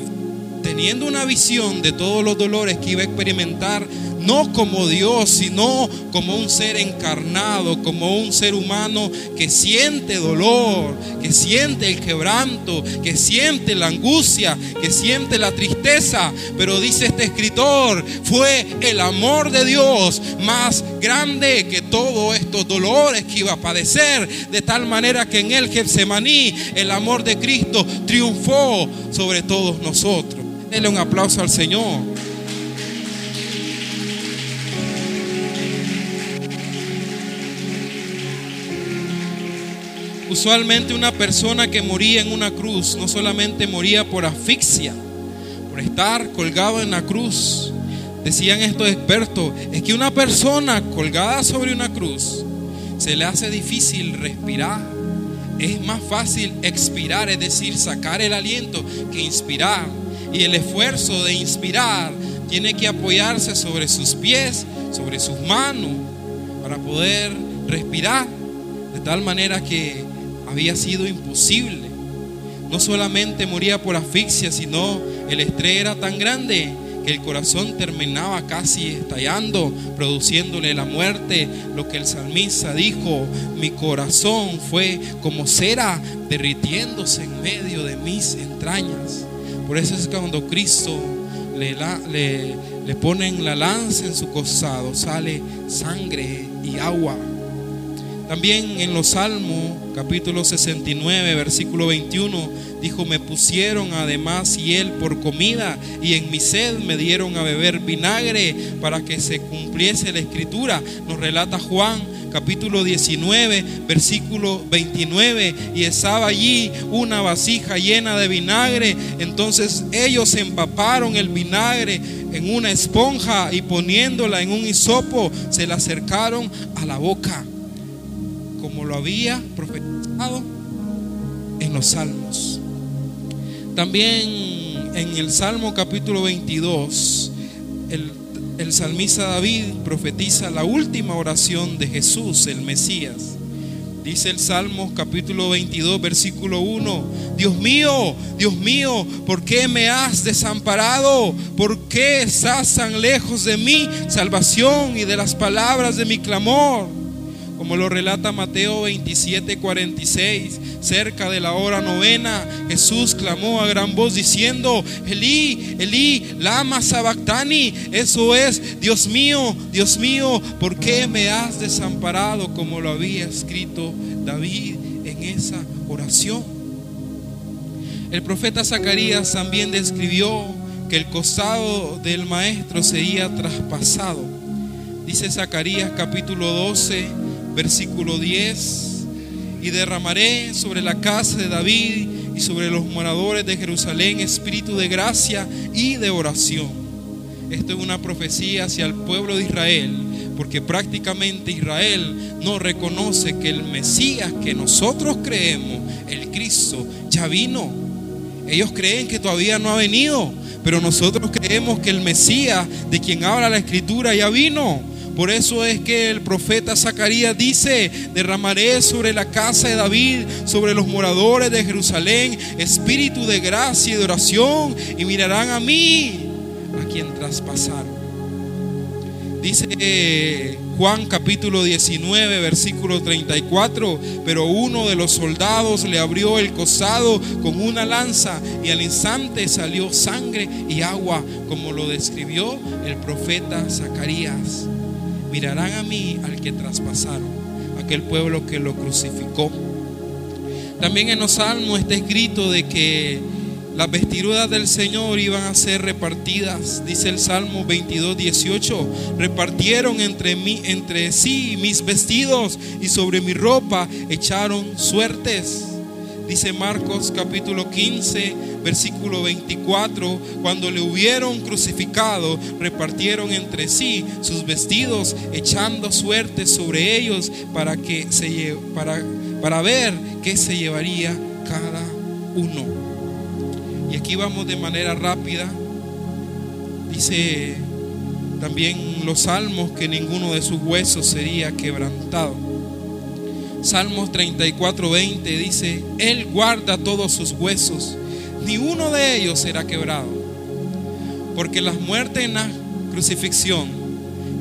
teniendo una visión de todos los dolores que iba a experimentar no como Dios, sino como un ser encarnado, como un ser humano que siente dolor, que siente el quebranto, que siente la angustia, que siente la tristeza. Pero dice este escritor, fue el amor de Dios más grande que todos estos dolores que iba a padecer, de tal manera que en el Getsemaní el amor de Cristo triunfó sobre todos nosotros. Denle un aplauso al Señor. Usualmente una persona que moría en una cruz no solamente moría por asfixia, por estar colgado en la cruz. Decían estos expertos, es que una persona colgada sobre una cruz se le hace difícil respirar. Es más fácil expirar, es decir, sacar el aliento, que inspirar. Y el esfuerzo de inspirar tiene que apoyarse sobre sus pies, sobre sus manos, para poder respirar. De tal manera que había sido imposible. No solamente moría por asfixia, sino el estrés era tan grande que el corazón terminaba casi estallando, produciéndole la muerte. Lo que el salmista dijo, mi corazón fue como cera derritiéndose en medio de mis entrañas. Por eso es cuando Cristo le, le, ponen la lanza en su costado, sale sangre y agua. También en los Salmos, capítulo 69, versículo 21, dijo, me pusieron además él por comida y en mi sed me dieron a beber vinagre para que se cumpliese la escritura. Nos relata Juan capítulo 19, versículo 29, y estaba allí una vasija llena de vinagre. Entonces ellos empaparon el vinagre en una esponja y poniéndola en un hisopo, se la acercaron a la boca, como lo había profetizado en los salmos. También en el Salmo capítulo 22, el, el salmista David profetiza la última oración de Jesús, el Mesías. Dice el Salmo capítulo 22, versículo 1, Dios mío, Dios mío, ¿por qué me has desamparado? ¿Por qué estás tan lejos de mí, salvación y de las palabras de mi clamor? Como lo relata Mateo 27, 46, cerca de la hora novena, Jesús clamó a gran voz diciendo, Elí, Elí, lama sabactani. Eso es, Dios mío, Dios mío, ¿por qué me has desamparado? Como lo había escrito David en esa oración. El profeta Zacarías también describió que el costado del maestro sería traspasado. Dice Zacarías capítulo 12, versículo 10 y derramaré sobre la casa de David y sobre los moradores de Jerusalén espíritu de gracia y de oración. Esto es una profecía hacia el pueblo de Israel, porque prácticamente Israel no reconoce que el Mesías que nosotros creemos, el Cristo, ya vino. Ellos creen que todavía no ha venido, pero nosotros creemos que el Mesías de quien habla la Escritura ya vino. Por eso es que el profeta Zacarías dice, derramaré sobre la casa de David, sobre los moradores de Jerusalén, espíritu de gracia y de oración, y mirarán a mí, a quien traspasaron. Dice Juan capítulo 19, versículo 34, pero uno de los soldados le abrió el costado con una lanza y al instante salió sangre y agua, como lo describió el profeta Zacarías mirarán a mí al que traspasaron, aquel pueblo que lo crucificó. También en los salmos está escrito de que las vestiduras del Señor iban a ser repartidas, dice el Salmo 22, 18. Repartieron entre, mí, entre sí mis vestidos y sobre mi ropa echaron suertes. Dice Marcos capítulo 15, versículo 24, cuando le hubieron crucificado, repartieron entre sí sus vestidos, echando suerte sobre ellos para, que se, para, para ver qué se llevaría cada uno. Y aquí vamos de manera rápida. Dice también los salmos que ninguno de sus huesos sería quebrantado. Salmos 34, 20 dice, Él guarda todos sus huesos, ni uno de ellos será quebrado. Porque las muertes en la crucifixión,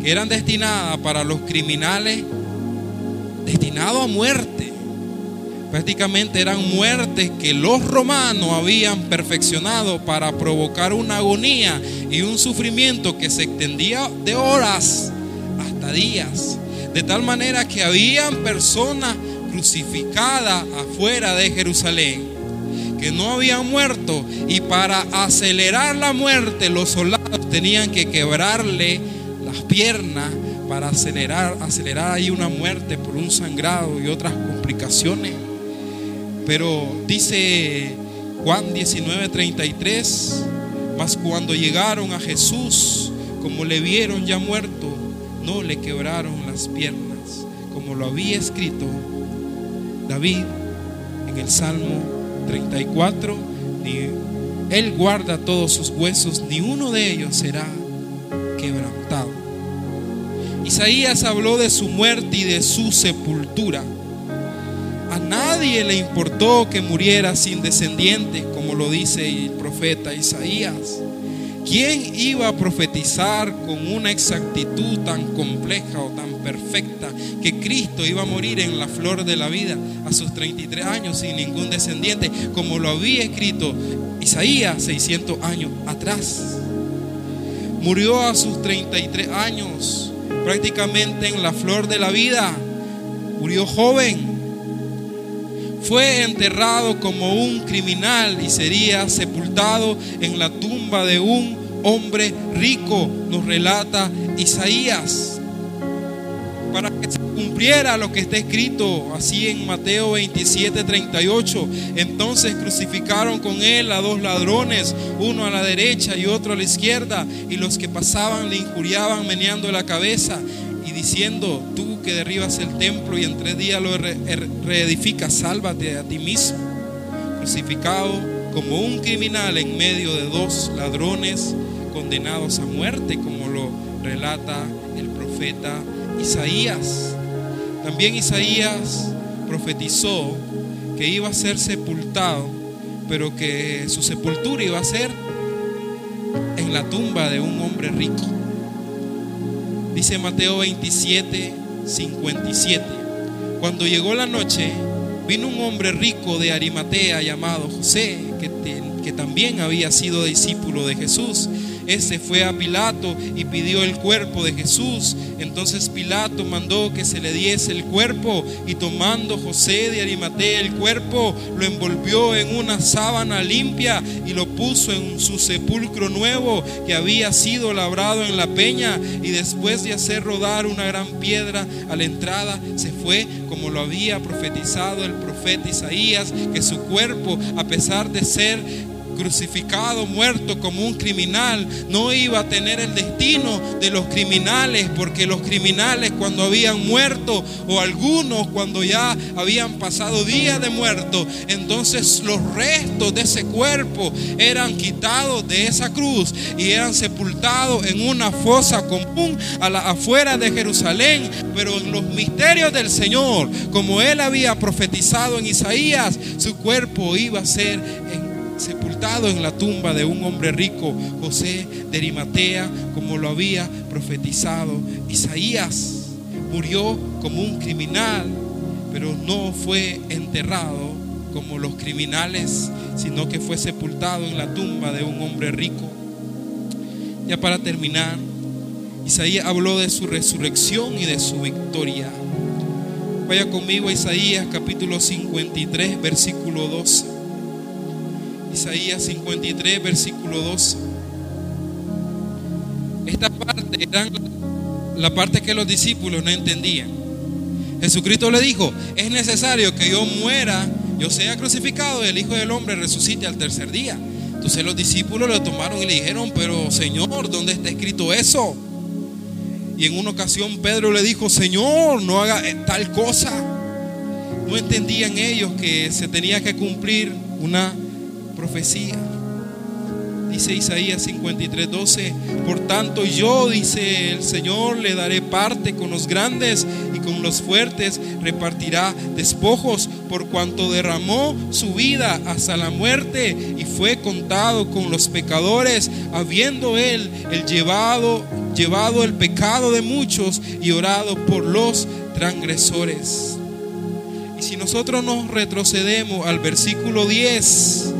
que eran destinadas para los criminales, destinados a muerte, prácticamente eran muertes que los romanos habían perfeccionado para provocar una agonía y un sufrimiento que se extendía de horas hasta días. De tal manera que habían personas crucificadas afuera de Jerusalén que no habían muerto y para acelerar la muerte los soldados tenían que quebrarle las piernas para acelerar, acelerar ahí una muerte por un sangrado y otras complicaciones. Pero dice Juan 19:33, mas cuando llegaron a Jesús, como le vieron ya muerto, no le quebraron las piernas, como lo había escrito David en el Salmo 34, ni él guarda todos sus huesos, ni uno de ellos será quebrantado. Isaías habló de su muerte y de su sepultura. A nadie le importó que muriera sin descendiente, como lo dice el profeta Isaías. ¿Quién iba a profetizar con una exactitud tan compleja o tan perfecta que Cristo iba a morir en la flor de la vida a sus 33 años sin ningún descendiente, como lo había escrito Isaías 600 años atrás? Murió a sus 33 años, prácticamente en la flor de la vida. Murió joven. Fue enterrado como un criminal y sería sepultado en la tumba de un hombre rico, nos relata Isaías. Para que se cumpliera lo que está escrito así en Mateo 27, 38. Entonces crucificaron con él a dos ladrones, uno a la derecha y otro a la izquierda, y los que pasaban le injuriaban meneando la cabeza diciendo, tú que derribas el templo y en tres días lo er-, reedificas, sálvate a ti mismo. Crucificado como un criminal en medio de dos ladrones condenados a muerte, como lo relata el profeta Isaías. También Isaías profetizó que iba a ser sepultado, pero que su sepultura iba a ser en la tumba de un hombre rico. Dice Mateo 27, 57. Cuando llegó la noche, vino un hombre rico de Arimatea llamado José, que, que también había sido discípulo de Jesús ese fue a Pilato y pidió el cuerpo de Jesús. Entonces Pilato mandó que se le diese el cuerpo y tomando José de Arimatea el cuerpo, lo envolvió en una sábana limpia y lo puso en su sepulcro nuevo que había sido labrado en la peña y después de hacer rodar una gran piedra a la entrada, se fue como lo había profetizado el profeta Isaías, que su cuerpo, a pesar de ser crucificado, muerto como un criminal, no iba a tener el destino de los criminales, porque los criminales cuando habían muerto o algunos cuando ya habían pasado días de muerto, entonces los restos de ese cuerpo eran quitados de esa cruz y eran sepultados en una fosa común a la afuera de Jerusalén, pero en los misterios del Señor, como él había profetizado en Isaías, su cuerpo iba a ser en sepultado en la tumba de un hombre rico, José de Arimatea, como lo había profetizado Isaías. Murió como un criminal, pero no fue enterrado como los criminales, sino que fue sepultado en la tumba de un hombre rico. Ya para terminar, Isaías habló de su resurrección y de su victoria. Vaya conmigo a Isaías capítulo 53, versículo 12. Isaías 53, versículo 12. Esta parte era la parte que los discípulos no entendían. Jesucristo le dijo, es necesario que yo muera, yo sea crucificado y el Hijo del Hombre resucite al tercer día. Entonces los discípulos lo tomaron y le dijeron, pero Señor, ¿dónde está escrito eso? Y en una ocasión Pedro le dijo, Señor, no haga tal cosa. No entendían ellos que se tenía que cumplir una profecía. Dice Isaías 53, 12, por tanto yo, dice el Señor, le daré parte con los grandes y con los fuertes repartirá despojos por cuanto derramó su vida hasta la muerte y fue contado con los pecadores, habiendo él el llevado, llevado el pecado de muchos y orado por los transgresores. Y si nosotros nos retrocedemos al versículo 10,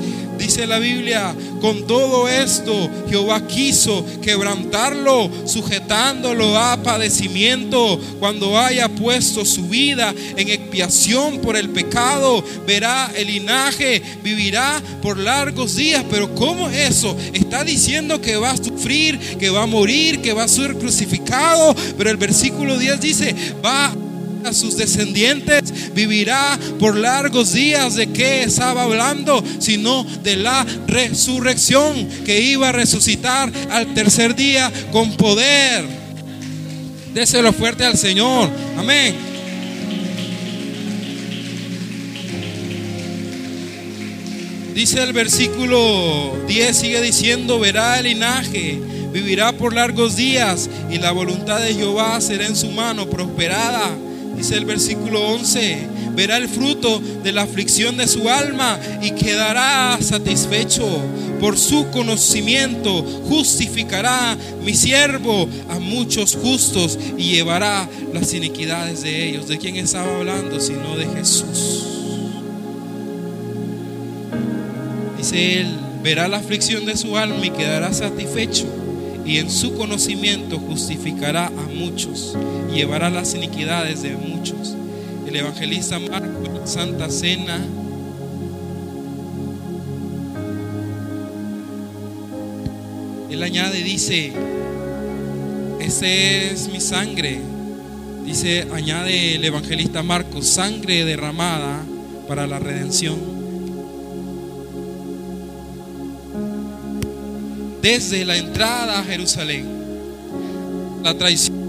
Dice la Biblia, con todo esto Jehová quiso quebrantarlo, sujetándolo a padecimiento. Cuando haya puesto su vida en expiación por el pecado, verá el linaje, vivirá por largos días. Pero ¿cómo eso? Está diciendo que va a sufrir, que va a morir, que va a ser crucificado. Pero el versículo 10 dice, va a sus descendientes, vivirá por largos días. ¿De qué estaba hablando? Sino de la resurrección que iba a resucitar al tercer día con poder. Déselo fuerte al Señor. Amén. Dice el versículo 10, sigue diciendo, verá el linaje, vivirá por largos días y la voluntad de Jehová será en su mano prosperada. Dice el versículo 11, verá el fruto de la aflicción de su alma y quedará satisfecho. Por su conocimiento justificará mi siervo a muchos justos y llevará las iniquidades de ellos. ¿De quién estaba hablando? Sino de Jesús. Dice él, verá la aflicción de su alma y quedará satisfecho y en su conocimiento justificará a muchos, y llevará las iniquidades de muchos. El evangelista Marco Santa Cena él añade dice, esa es mi sangre Dice, añade el evangelista Marcos, sangre derramada para la redención. Desde la entrada a Jerusalén, la traición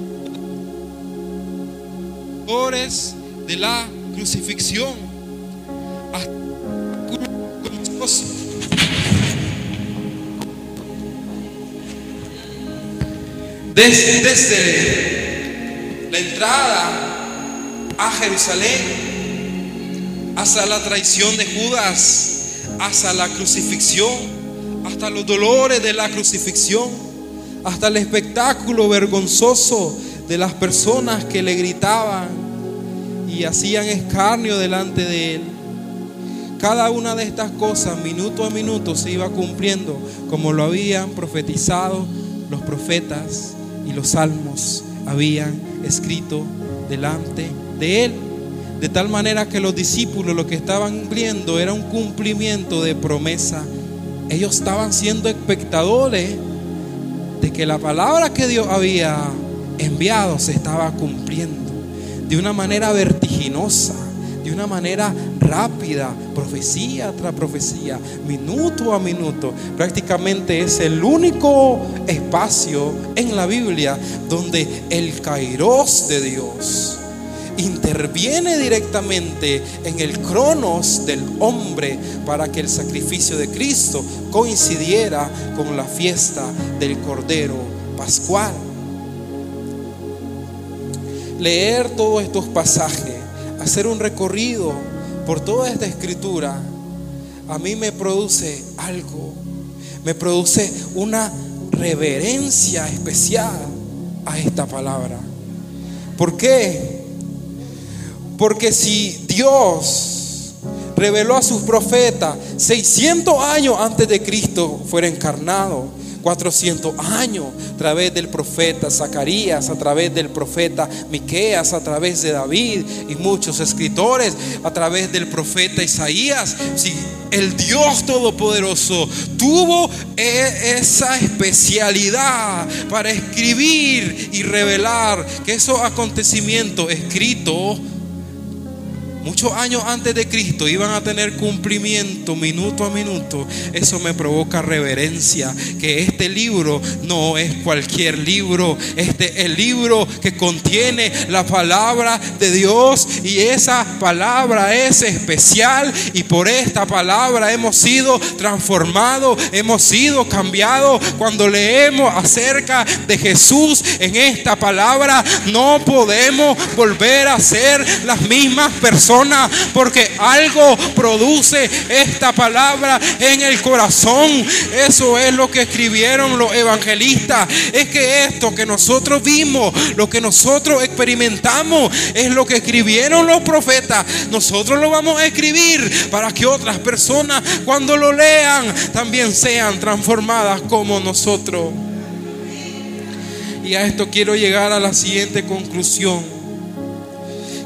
de la crucifixión. Hasta desde, desde la entrada a Jerusalén hasta la traición de Judas, hasta la crucifixión, hasta los dolores de la crucifixión, hasta el espectáculo vergonzoso de las personas que le gritaban y hacían escarnio delante de él. Cada una de estas cosas, minuto a minuto, se iba cumpliendo como lo habían profetizado los profetas y los salmos habían escrito delante de él. De tal manera que los discípulos lo que estaban viendo era un cumplimiento de promesa. Ellos estaban siendo espectadores de que la palabra que Dios había enviado se estaba cumpliendo de una manera vertiginosa, de una manera rápida, profecía tras profecía, minuto a minuto. Prácticamente es el único espacio en la Biblia donde el kairos de Dios interviene directamente en el cronos del hombre para que el sacrificio de Cristo coincidiera con la fiesta del Cordero Pascual. Leer todos estos pasajes, hacer un recorrido por toda esta escritura, a mí me produce algo, me produce una reverencia especial a esta palabra. ¿Por qué? Porque si Dios reveló a sus profetas 600 años antes de Cristo fuera encarnado, 400 años a través del profeta Zacarías, a través del profeta Miqueas, a través de David y muchos escritores, a través del profeta Isaías. Si el Dios Todopoderoso tuvo e-, esa especialidad para escribir y revelar que esos acontecimientos escritos muchos años antes de Cristo iban a tener cumplimiento minuto a minuto, eso me provoca reverencia, que este libro no es cualquier libro, este es el libro que contiene la palabra de Dios y esa palabra es especial y por esta palabra hemos sido transformados, hemos sido cambiados. Cuando leemos acerca de Jesús en esta palabra, no podemos volver a ser las mismas personas porque algo produce esta palabra en el corazón. Eso es lo que escribieron los evangelistas. Es que esto que nosotros vimos, lo que nosotros experimentamos, es lo que escribieron los profetas. Nosotros lo vamos a escribir para que otras personas cuando lo lean también sean transformadas como nosotros. Y a esto quiero llegar a la siguiente conclusión.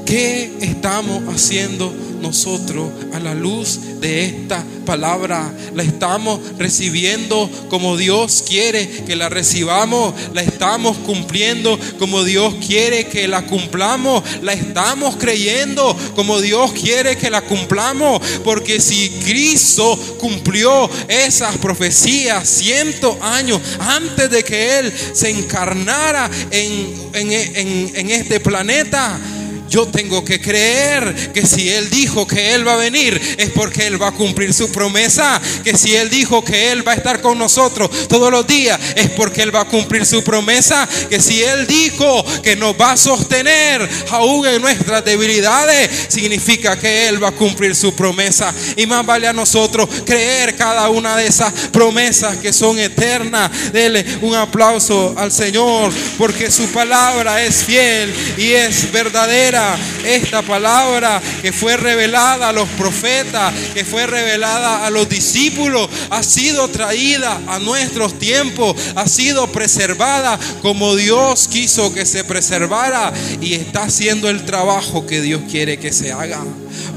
¿Qué estamos haciendo nosotros a la luz de esta palabra? La estamos recibiendo como Dios quiere que la recibamos. La estamos cumpliendo como Dios quiere que la cumplamos. La estamos creyendo como Dios quiere que la cumplamos. Porque si Cristo cumplió esas profecías cientos años antes de que Él se encarnara en, en, en este planeta, yo tengo que creer que si Él dijo que Él va a venir es porque Él va a cumplir su promesa. Que si Él dijo que Él va a estar con nosotros todos los días es porque Él va a cumplir su promesa. Que si Él dijo que nos va a sostener aún en nuestras debilidades, significa que Él va a cumplir su promesa. Y más vale a nosotros creer cada una de esas promesas que son eternas. Dele un aplauso al Señor porque su palabra es fiel y es verdadera esta palabra que fue revelada a los profetas, que fue revelada a los discípulos, ha sido traída a nuestros tiempos, ha sido preservada como Dios quiso que se preservara y está haciendo el trabajo que Dios quiere que se haga.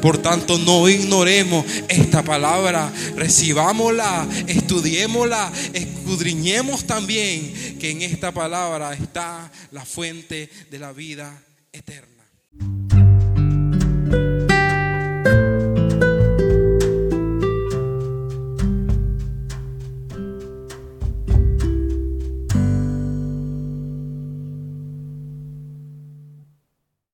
Por tanto, no ignoremos esta palabra, recibámosla, estudiémosla, escudriñemos también que en esta palabra está la fuente de la vida eterna. Thank you.